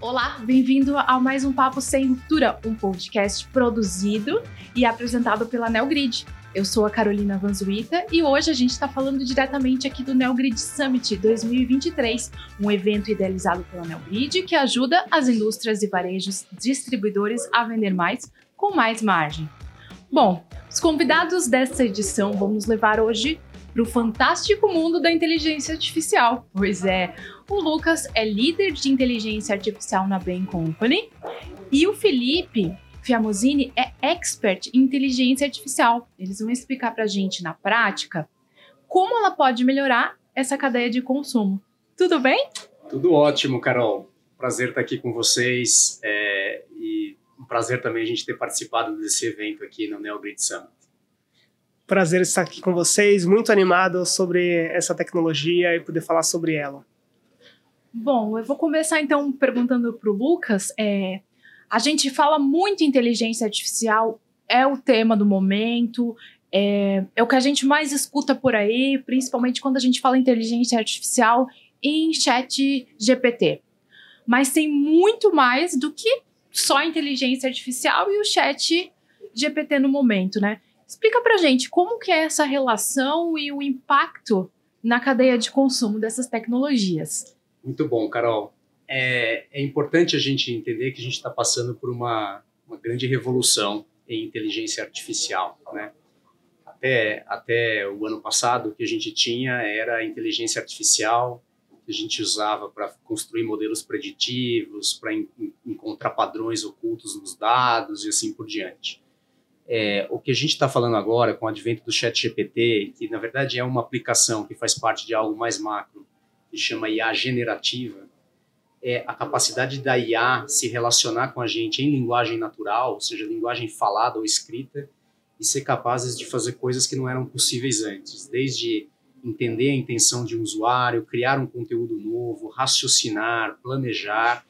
Olá, bem-vindo a mais um Papo Sem Ruptura, um podcast produzido e apresentado pela NeoGrid. Eu sou a Carolina Vanzuita e hoje a gente está falando diretamente aqui do NeoGrid Summit 2023, um evento idealizado pela NeoGrid que ajuda as indústrias e varejos distribuidores a vender mais com mais margem. Bom, os convidados dessa edição vão nos levar hoje para o fantástico mundo da inteligência artificial. Pois é, o Lucas é líder de inteligência artificial na Bain Company e o Felipe Fiamosini é expert em inteligência artificial. Eles vão explicar para a gente na prática como ela pode melhorar essa cadeia de consumo. Tudo bem? Tudo ótimo, Carol. Prazer estar aqui com vocês é, e um prazer também a gente ter participado desse evento aqui no NeoGrid Summit. Prazer estar aqui com vocês, muito animado sobre essa tecnologia e poder falar sobre ela. Bom, eu vou começar então perguntando para o Lucas. É, a gente fala muito inteligência artificial, é o tema do momento, é, é, o que a gente mais escuta por aí, principalmente quando a gente fala inteligência artificial em chat GPT. Mas tem muito mais do que só inteligência artificial e o chat GPT no momento, né? Explica pra gente como que é essa relação e o impacto na cadeia de consumo dessas tecnologias. Muito bom, Carol. É, é importante a gente entender que a gente está passando por uma, uma grande revolução em inteligência artificial, né? Até, até o ano passado, o que a gente tinha era a inteligência artificial que a gente usava para construir modelos preditivos, para encontrar padrões ocultos nos dados e assim por diante. É, o que a gente está falando agora com o advento do Chat GPT, que na verdade é uma aplicação que faz parte de algo mais macro, que chama IA generativa, é a capacidade da IA se relacionar com a gente em linguagem natural, ou seja, linguagem falada ou escrita, e ser capazes de fazer coisas que não eram possíveis antes, desde entender a intenção de um usuário, criar um conteúdo novo, raciocinar, planejar.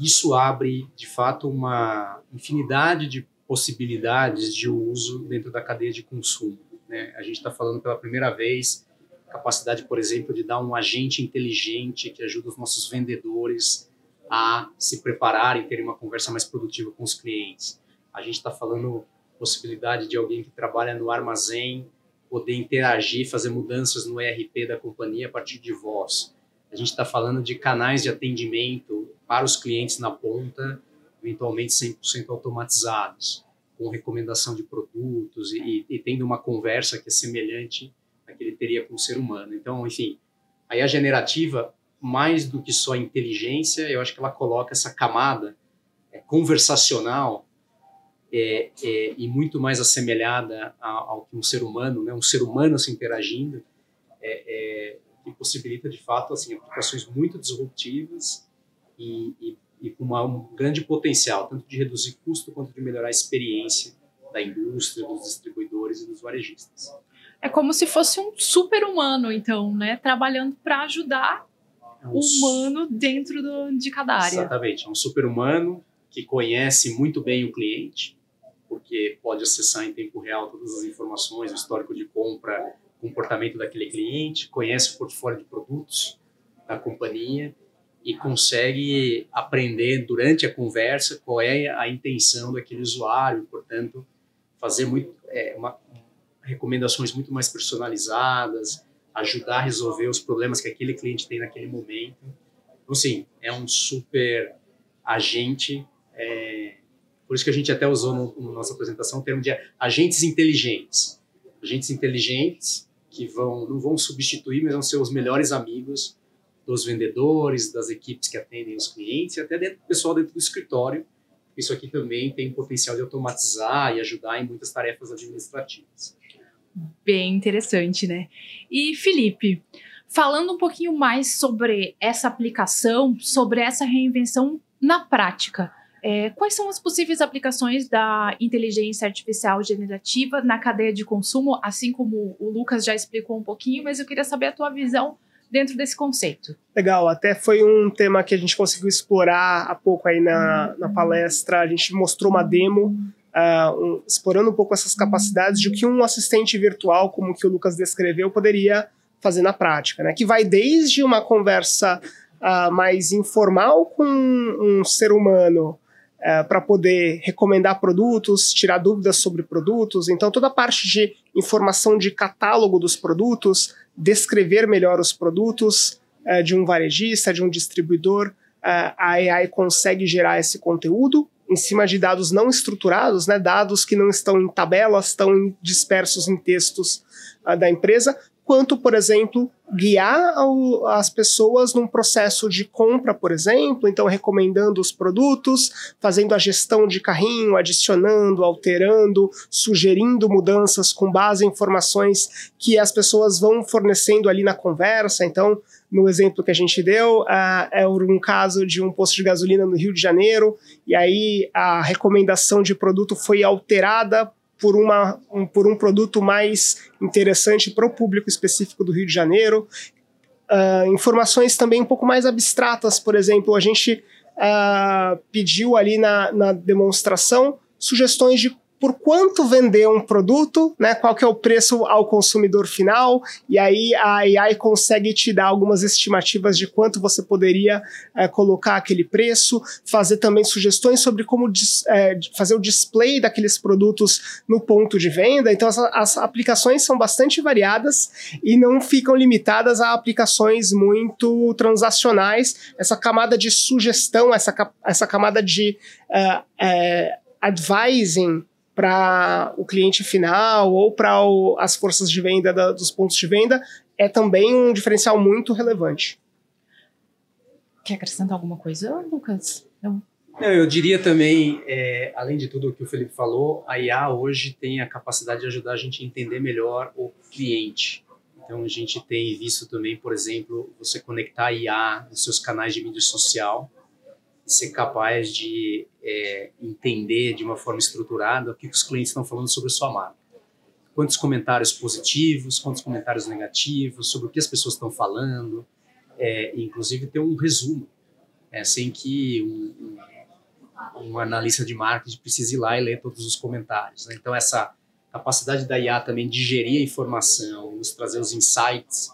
Isso abre, de fato, uma infinidade de possibilidades de uso dentro da cadeia de consumo. Né? A gente está falando pela primeira vez capacidade, por exemplo, de dar um agente inteligente que ajuda os nossos vendedores a se prepararem, terem uma conversa mais produtiva com os clientes. A gente está falando possibilidade de alguém que trabalha no armazém poder interagir, fazer mudanças no ERP da companhia a partir de voz. A gente está falando de canais de atendimento para os clientes na ponta eventualmente 100% automatizados, com recomendação de produtos e, e, tendo uma conversa que é semelhante à que ele teria com o ser humano. Então, enfim, aí a generativa, mais do que só inteligência, eu acho que ela coloca essa camada é, conversacional é, é, e muito mais assemelhada ao, que um ser humano, né, um ser humano se interagindo, é, é, que possibilita de fato assim aplicações muito disruptivas e, e e com uma, um grande potencial, tanto de reduzir custo quanto de melhorar a experiência da indústria, dos distribuidores e dos varejistas. É como se fosse um super-humano, então, né? Trabalhando para ajudar é um o humano dentro do, de cada área. Exatamente. É um super-humano que conhece muito bem o cliente, porque pode acessar em tempo real todas as informações, o histórico de compra, comportamento daquele cliente, conhece o portfólio de produtos da companhia e consegue aprender durante a conversa qual é a intenção daquele usuário, portanto, fazer muito, é, uma, recomendações muito mais personalizadas, ajudar a resolver os problemas que aquele cliente tem naquele momento. Então, sim, é um super agente. É, por isso que a gente até usou na no nossa apresentação o termo de agentes inteligentes. Agentes inteligentes que vão não vão substituir, mas vão ser os melhores amigos dos vendedores, das equipes que atendem os clientes e até dentro do pessoal dentro do escritório. Isso aqui também tem potencial de automatizar e ajudar em muitas tarefas administrativas. Bem interessante, né? E Felipe, falando um pouquinho mais sobre essa aplicação, sobre essa reinvenção na prática, é, quais são as possíveis aplicações da inteligência artificial generativa na cadeia de consumo, assim como o Lucas já explicou um pouquinho, mas eu queria saber a tua visão dentro desse conceito. Legal, até foi um tema que a gente conseguiu explorar há pouco aí na, na palestra. A gente mostrou uma demo uh, um, explorando um pouco essas capacidades de o que um assistente virtual, como que o Lucas descreveu, poderia fazer na prática, né? Que vai desde uma conversa uh, mais informal com um ser humano uh, para poder recomendar produtos, tirar dúvidas sobre produtos. Então, toda a parte de informação de catálogo dos produtos, descrever melhor os produtos uh, de um varejista, de um distribuidor, a AI consegue gerar esse conteúdo em cima de dados não estruturados, né, dados que não estão em tabelas, estão dispersos em textos uh, da empresa, quanto, por exemplo, guiar as pessoas num processo de compra, por exemplo, então recomendando os produtos, fazendo a gestão de carrinho, adicionando, alterando, sugerindo mudanças com base em informações que as pessoas vão fornecendo ali na conversa. Então, no exemplo que a gente deu, uh, é um caso de um posto de gasolina no Rio de Janeiro, e aí a recomendação de produto foi alterada por, uma, um, por um produto mais interessante para o público específico do Rio de Janeiro. Uh, informações também um pouco mais abstratas, por exemplo, a gente uh, pediu ali na, na demonstração sugestões de por quanto vender um produto, né? Qual que é o preço ao consumidor final? E aí a AI consegue te dar algumas estimativas de quanto você poderia é, colocar aquele preço, fazer também sugestões sobre como é, fazer o display daqueles produtos no ponto de venda. Então as, as aplicações são bastante variadas e não ficam limitadas a aplicações muito transacionais. Essa camada de sugestão, essa, essa camada de uh, uh, advising para o cliente final ou para as forças de venda da, dos pontos de venda é também um diferencial muito relevante. Quer acrescentar alguma coisa, Lucas? Não. Não, eu diria também, é, além de tudo o que o Felipe falou, a IA hoje tem a capacidade de ajudar a gente a entender melhor o cliente. Então, a gente tem visto também, por exemplo, você conectar a IA nos seus canais de mídia social ser capaz de é, entender de uma forma estruturada o que os clientes estão falando sobre a sua marca. Quantos comentários positivos, quantos comentários negativos, sobre o que as pessoas estão falando, é, inclusive ter um resumo, é, sem que um, um, um, analista de marketing precise ir lá e ler todos os comentários. Né? Então, essa capacidade da IA também de gerir a informação, nos trazer os insights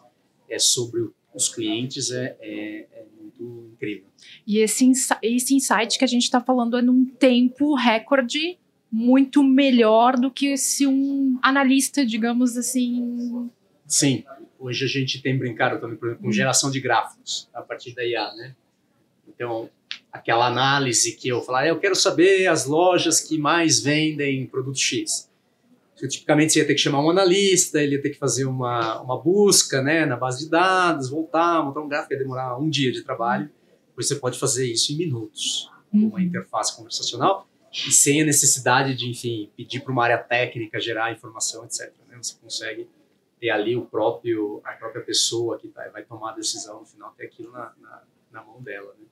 é, sobre os clientes é, é, é muito incrível. E esse, esse insight que a gente está falando é num tempo recorde muito melhor do que se um analista, digamos assim. Sim, hoje a gente tem brincado também, por exemplo, com geração de gráficos a partir da IA, né? Então, aquela análise que eu falar, eu quero saber as lojas que mais vendem produto X. tipicamente você ia ter que chamar um analista, ele ia ter que fazer uma, uma busca né, na base de dados, voltar, montar um gráfico, ia demorar um dia de trabalho você pode fazer isso em minutos, com uma uhum. interface conversacional e sem a necessidade de, enfim, pedir para uma área técnica gerar informação, etc. Né? Você consegue ter ali o próprio, a própria pessoa que tá, vai tomar a decisão no final, ter aquilo na, na, na mão dela. Né?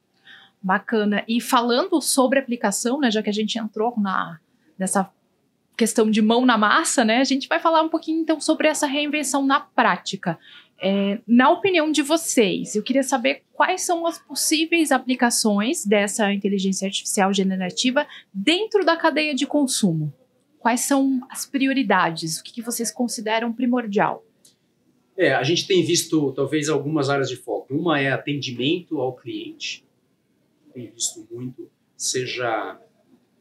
Bacana. E falando sobre aplicação, né, já que a gente entrou na, nessa questão de mão na massa, né, a gente vai falar um pouquinho então sobre essa reinvenção na prática. É, na opinião de vocês, eu queria saber quais são as possíveis aplicações dessa inteligência artificial generativa dentro da cadeia de consumo. Quais são as prioridades? O que, que vocês consideram primordial? É, a gente tem visto talvez algumas áreas de foco. Uma é atendimento ao cliente. Tem visto muito, seja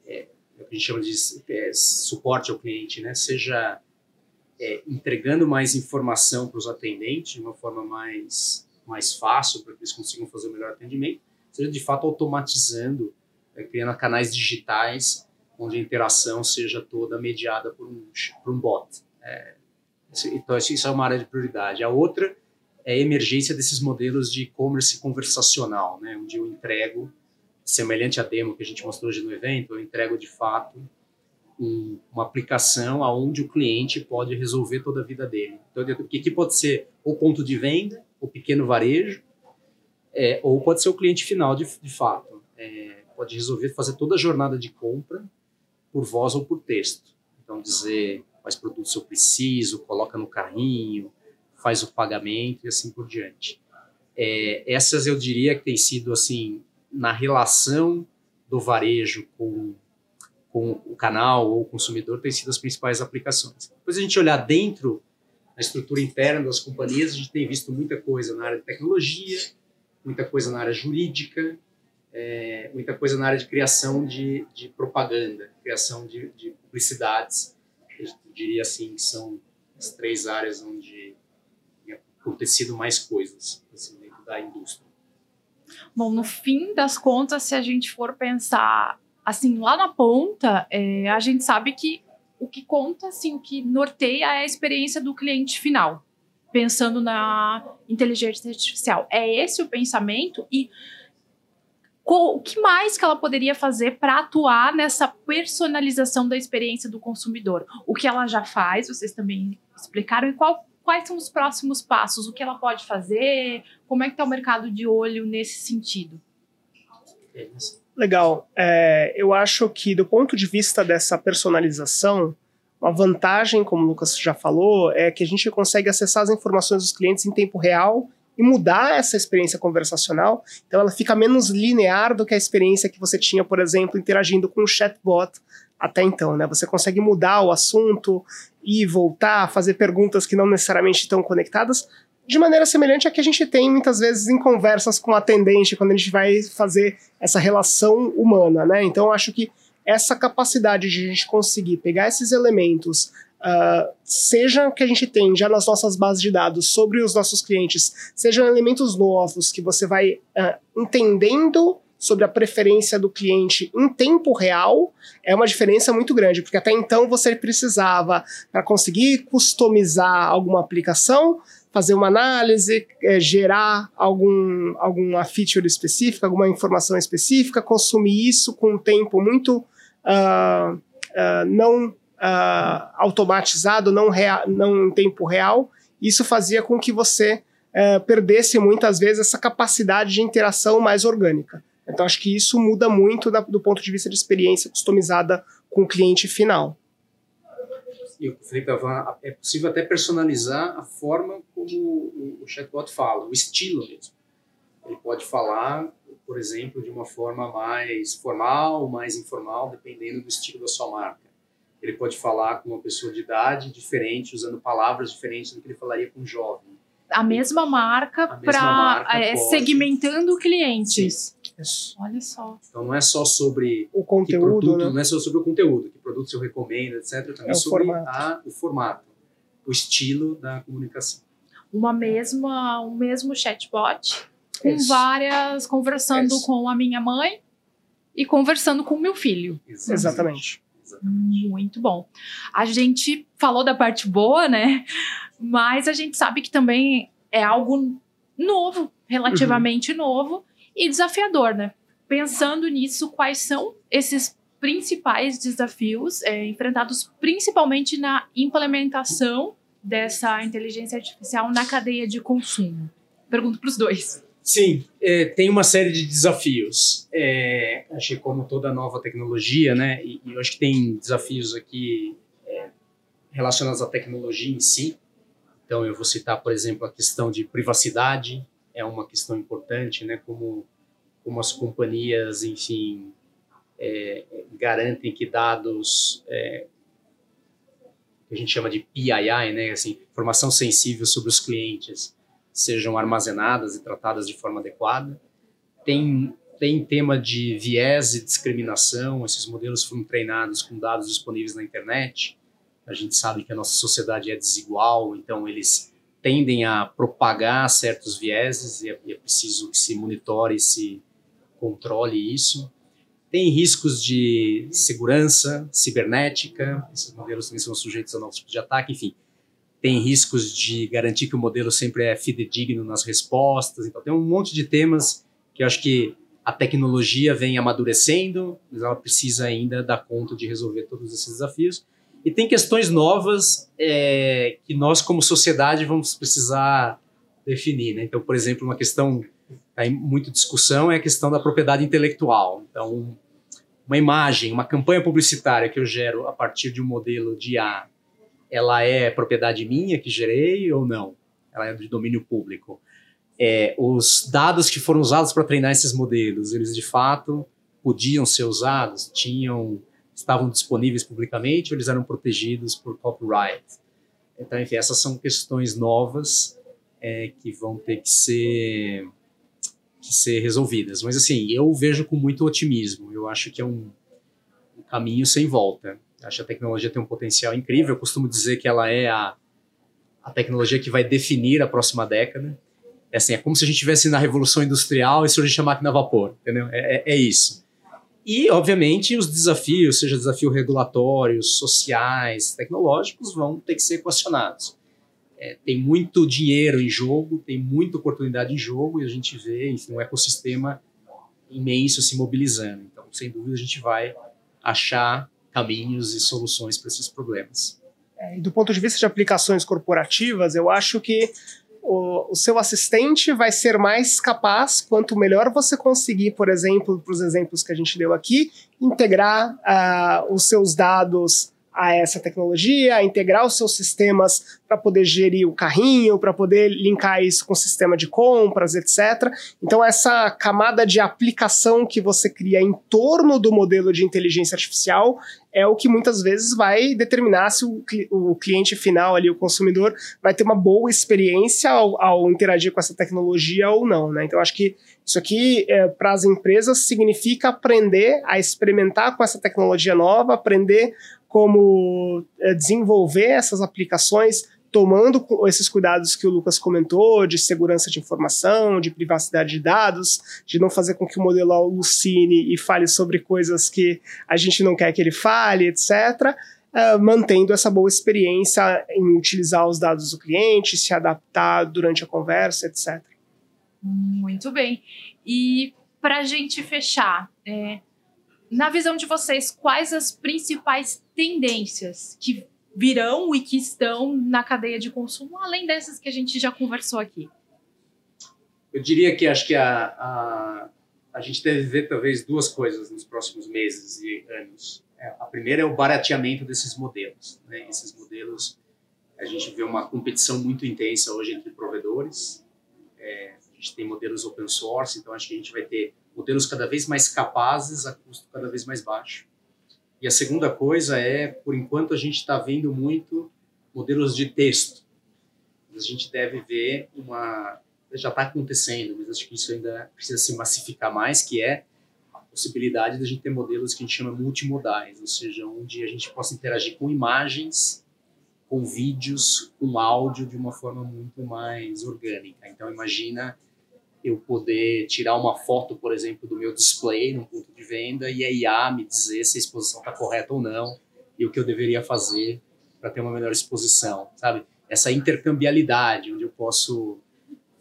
é, o que a gente chama de é, suporte ao cliente, né? Seja é, entregando mais informação para os atendentes de uma forma mais, mais fácil, para que eles consigam fazer o melhor atendimento, seja de fato automatizando, é, criando canais digitais onde a interação seja toda mediada por um, por um bot. É, então, isso é uma área de prioridade. A outra é a emergência desses modelos de e-commerce conversacional, né, onde eu entrego, semelhante à demo que a gente mostrou hoje no evento, eu entrego de fato um, uma aplicação aonde o cliente pode resolver toda a vida dele. Então, o que, que pode ser o ponto de venda, o pequeno varejo, é, ou pode ser o cliente final de, de fato. É, pode resolver fazer toda a jornada de compra por voz ou por texto. Então, dizer quais produtos eu preciso, coloca no carrinho, faz o pagamento e assim por diante. É, essas eu diria que tem sido assim na relação do varejo com com o canal ou o consumidor têm sido as principais aplicações. Depois a gente olhar dentro da estrutura interna das companhias, a gente tem visto muita coisa na área de tecnologia, muita coisa na área jurídica, é, muita coisa na área de criação de, de propaganda, criação de, de publicidades. Eu diria assim que são as três áreas onde tem acontecido mais coisas assim, dentro da indústria. Bom, no fim das contas, se a gente for pensar assim lá na ponta, é, a gente sabe que o que conta, assim, o que norteia é a experiência do cliente final, pensando na inteligência artificial. É esse o pensamento e o que mais que ela poderia fazer para atuar nessa personalização da experiência do consumidor? O que ela já faz, vocês também explicaram, e qual, quais são os próximos passos? O que ela pode fazer? Como é que está o mercado de olho nesse sentido? Legal. É, eu acho que, do ponto de vista dessa personalização, uma vantagem, como o Lucas já falou, é que a gente consegue acessar as informações dos clientes em tempo real e mudar essa experiência conversacional. Então, ela fica menos linear do que a experiência que você tinha, por exemplo, interagindo com o chatbot até então. Né? Você consegue mudar o assunto e voltar, fazer perguntas que não necessariamente estão conectadas, de maneira semelhante a que a gente tem muitas vezes em conversas com o atendente, quando a gente vai fazer essa relação humana, né? Então, acho que essa capacidade de a gente conseguir pegar esses elementos, uh, seja que a gente tem já nas nossas bases de dados sobre os nossos clientes, sejam elementos novos que você vai uh, entendendo sobre a preferência do cliente em tempo real é uma diferença muito grande, porque até então você precisava, para conseguir customizar alguma aplicação, fazer uma análise, é, gerar algum, alguma feature específica, alguma informação específica, consumir isso com um tempo muito uh, uh, não uh, automatizado, não, rea não em tempo real. Isso fazia com que você perdesse muitas vezes essa capacidade de interação mais orgânica. Então, acho que isso muda muito da, do ponto de vista de experiência customizada com o cliente final e o Felipe Avan, é possível até personalizar a forma como o, chatbot fala, o estilo mesmo. Ele pode falar, por exemplo, de uma forma mais formal, mais informal, dependendo do estilo da sua marca. Ele pode falar com uma pessoa de idade diferente, usando palavras diferentes do que ele falaria com um jovem a mesma marca para é, segmentando clientes. Isso. Olha só. Então não é só sobre o conteúdo, produto, né? não é só sobre o conteúdo, que produto eu recomendo, etc. Também é sobre formato. A, o formato, o estilo da comunicação. Uma mesma, um mesmo chatbot com Isso. várias conversando Isso. com a minha mãe e conversando com o meu filho. Exatamente. Exatamente. Muito bom. A gente falou da parte boa, né? Mas a gente sabe que também é algo novo, relativamente uhum. novo e desafiador, né? Pensando nisso, quais são esses principais desafios é, enfrentados principalmente na implementação dessa inteligência artificial na cadeia de consumo? Pergunto para os dois. Sim, é, tem uma série de desafios. É, acho que como toda nova tecnologia, né? E, e eu acho que tem desafios aqui é, relacionados à tecnologia em si. Então, eu vou citar, por exemplo, a questão de privacidade, é uma questão importante, né? Como, como as companhias, enfim, é, garantem que dados é, que a gente chama de PII, né? Assim, informação sensível sobre os clientes, sejam armazenadas e tratadas de forma adequada. Tem tem tema de viés e discriminação. Esses modelos foram treinados com dados disponíveis na internet. A gente sabe que a nossa sociedade é desigual, então eles tendem a propagar certos vieses e é, é preciso que se monitore e se controle isso. Tem riscos de segurança cibernética, esses modelos também são sujeitos a novos tipos de ataque, enfim. Tem riscos de garantir que o modelo sempre é fidedigno nas respostas, então tem um monte de temas que eu acho que a tecnologia vem amadurecendo, mas ela precisa ainda dar conta de resolver todos esses desafios. E tem questões novas é, que nós, como sociedade, vamos precisar definir. Né? Então, por exemplo, uma questão em muito discussão é a questão da propriedade intelectual. Então, uma imagem, uma campanha publicitária que eu gero a partir de um modelo de A, ela é propriedade minha que gerei ou não? Ela é de domínio público. É, os dados que foram usados para treinar esses modelos, eles de fato podiam ser usados, tinham estavam disponíveis publicamente ou eles eram protegidos por copyright. Então, enfim, essas são questões novas é, que vão ter que ser que ser resolvidas. Mas assim, eu vejo com muito otimismo. Eu acho que é um, um caminho sem volta. Acho que a tecnologia tem um potencial incrível. Eu costumo dizer que ela é a, a tecnologia que vai definir a próxima década. É assim, é como se a gente estivesse na revolução industrial e surgisse a máquina a vapor, entendeu? É, é, é isso. E, obviamente, os desafios, seja desafios regulatórios, sociais, tecnológicos, vão ter que ser equacionados. É, tem muito dinheiro em jogo, tem muita oportunidade em jogo e a gente vê, enfim, um ecossistema imenso se mobilizando. Então, sem dúvida, a gente vai achar caminhos e soluções para esses problemas. É, do ponto de vista de aplicações corporativas, eu acho que o, o, seu assistente vai ser mais capaz, quanto melhor você conseguir, por exemplo, para os exemplos que a gente deu aqui, integrar uh, os seus dados a essa tecnologia, a integrar os seus sistemas para poder gerir o carrinho, para poder linkar isso com o sistema de compras, etc. Então, essa camada de aplicação que você cria em torno do modelo de inteligência artificial é o que muitas vezes vai determinar se o, o cliente final ali, o consumidor, vai ter uma boa experiência ao, ao interagir com essa tecnologia ou não. Né? Então, acho que isso aqui, é, para as empresas, significa aprender a experimentar com essa tecnologia nova, aprender como é, desenvolver essas aplicações tomando esses cuidados que o Lucas comentou, de segurança de informação, de privacidade de dados, de não fazer com que o modelo alucine e fale sobre coisas que a gente não quer que ele fale, etc., uh, é, mantendo essa boa experiência em utilizar os dados do cliente, se adaptar durante a conversa, etc. Muito bem. E para a gente fechar, é, na visão de vocês, quais as principais tendências que virão e que estão na cadeia de consumo, além dessas que a gente já conversou aqui? Eu diria que acho que a, a, a gente deve ver talvez duas coisas nos próximos meses e anos. É, a primeira é o barateamento desses modelos. Né? Esses modelos, a gente vê uma competição muito intensa hoje entre provedores. É, a gente tem modelos open source, então acho que a gente vai ter modelos cada vez mais capazes a custo cada vez mais baixo. E a segunda coisa é, por enquanto, a gente está vendo muito modelos de texto. A gente deve ver uma. Já está acontecendo, mas acho que isso ainda precisa se massificar mais, que é a possibilidade de a gente ter modelos que a gente chama multimodais, ou seja, onde a gente possa interagir com imagens, com vídeos, com áudio de uma forma muito mais orgânica. Então, imagina eu poder tirar uma foto, por exemplo, do meu display no ponto de venda e a IA me dizer se a exposição está correta ou não e o que eu deveria fazer para ter uma melhor exposição, sabe? Essa intercambialidade, onde eu posso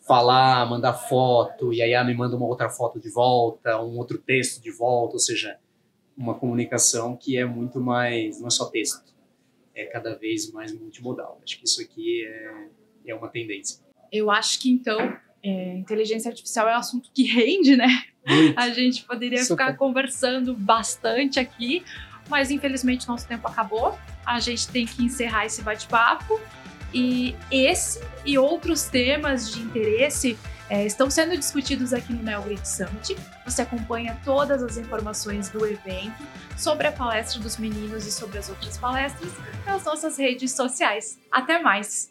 falar, mandar foto e a IA me manda uma outra foto de volta, um outro texto de volta, ou seja, uma comunicação que é muito mais, não é só texto, é cada vez mais multimodal. Acho que isso aqui é, é uma tendência. Eu acho que então é, inteligência artificial é um assunto que rende, né? Muito. A gente poderia Super. ficar conversando bastante aqui, mas infelizmente nosso tempo acabou. A gente tem que encerrar esse bate-papo. E esse e outros temas de interesse é, estão sendo discutidos aqui no NeoGrid Summit. Você acompanha todas as informações do evento, sobre a palestra dos meninos e sobre as outras palestras nas nossas redes sociais. Até mais!